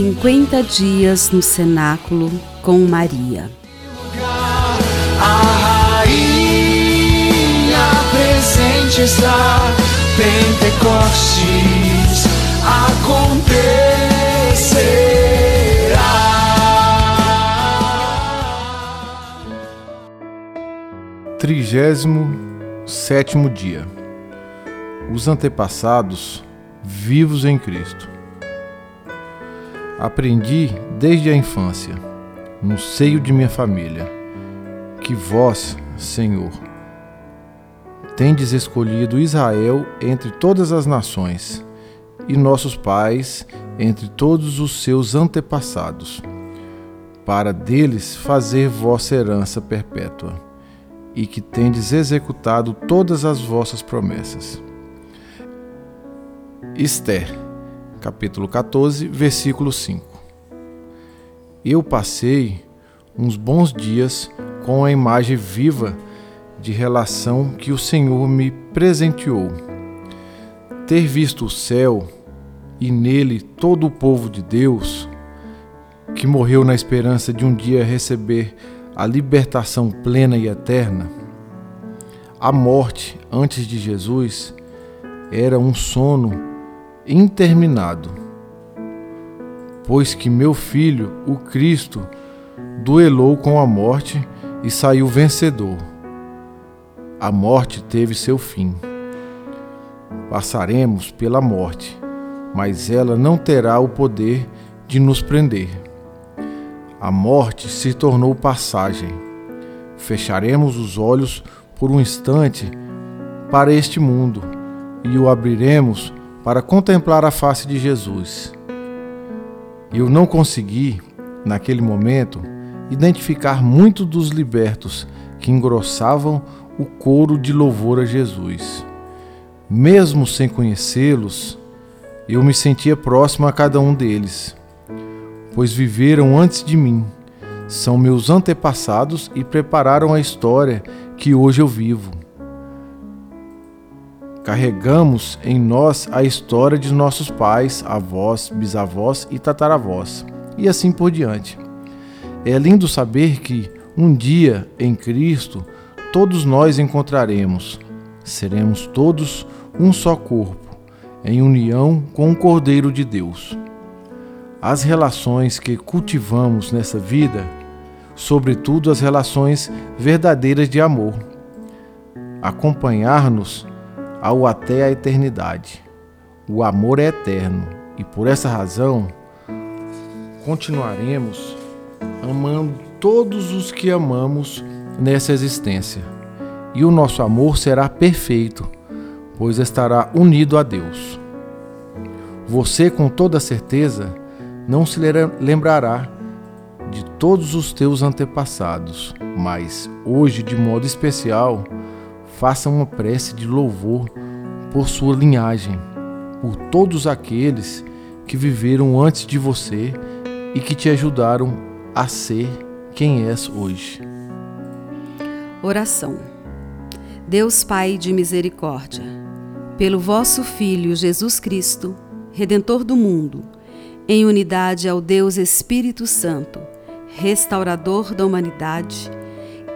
50 dias no cenáculo com Maria. A rainha presente está, Pentecostes acontecerá. Trigésimo sétimo dia. Os antepassados vivos em Cristo. Aprendi desde a infância, no seio de minha família, que vós, Senhor, tendes escolhido Israel entre todas as nações e nossos pais entre todos os seus antepassados, para deles fazer vossa herança perpétua, e que tendes executado todas as vossas promessas. Esther capítulo 14, versículo 5. Eu passei uns bons dias com a imagem viva de relação que o Senhor me presenteou. Ter visto o céu e nele todo o povo de Deus, que morreu na esperança de um dia receber a libertação plena e eterna. A morte antes de Jesus era um sono interminado. Pois que meu filho, o Cristo, duelou com a morte e saiu vencedor. A morte teve seu fim. Passaremos pela morte, mas ela não terá o poder de nos prender. A morte se tornou passagem. Fecharemos os olhos por um instante para este mundo e o abriremos para contemplar a face de Jesus. Eu não consegui, naquele momento, identificar muitos dos libertos que engrossavam o coro de louvor a Jesus. Mesmo sem conhecê-los, eu me sentia próximo a cada um deles, pois viveram antes de mim, são meus antepassados e prepararam a história que hoje eu vivo. Carregamos em nós a história de nossos pais, avós, bisavós e tataravós, e assim por diante. É lindo saber que um dia em Cristo todos nós encontraremos, seremos todos um só corpo, em união com o Cordeiro de Deus. As relações que cultivamos nessa vida, sobretudo as relações verdadeiras de amor, acompanhar-nos ao até a eternidade. O amor é eterno e por essa razão continuaremos amando todos os que amamos nessa existência. E o nosso amor será perfeito, pois estará unido a Deus. Você, com toda certeza, não se lembrará de todos os teus antepassados, mas hoje, de modo especial, faça uma prece de louvor por sua linhagem, por todos aqueles que viveram antes de você e que te ajudaram a ser quem és hoje. Oração. Deus Pai de misericórdia, pelo vosso Filho Jesus Cristo, Redentor do mundo, em unidade ao Deus Espírito Santo, restaurador da humanidade,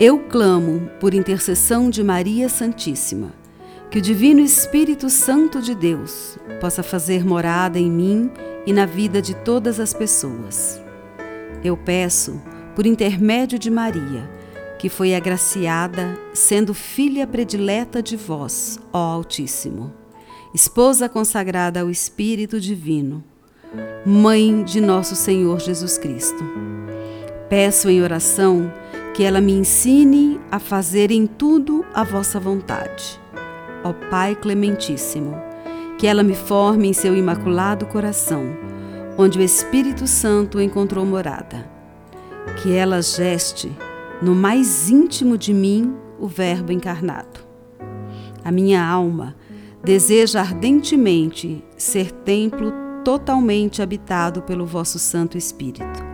eu clamo por intercessão de Maria Santíssima, que o Divino Espírito Santo de Deus possa fazer morada em mim e na vida de todas as pessoas. Eu peço, por intermédio de Maria, que foi agraciada, sendo filha predileta de vós, ó Altíssimo, esposa consagrada ao Espírito Divino, mãe de nosso Senhor Jesus Cristo. Peço em oração que ela me ensine a fazer em tudo a vossa vontade. Ó Pai Clementíssimo, que ela me forme em seu imaculado coração, onde o Espírito Santo encontrou morada. Que ela geste no mais íntimo de mim o Verbo encarnado. A minha alma deseja ardentemente ser templo totalmente habitado pelo vosso Santo Espírito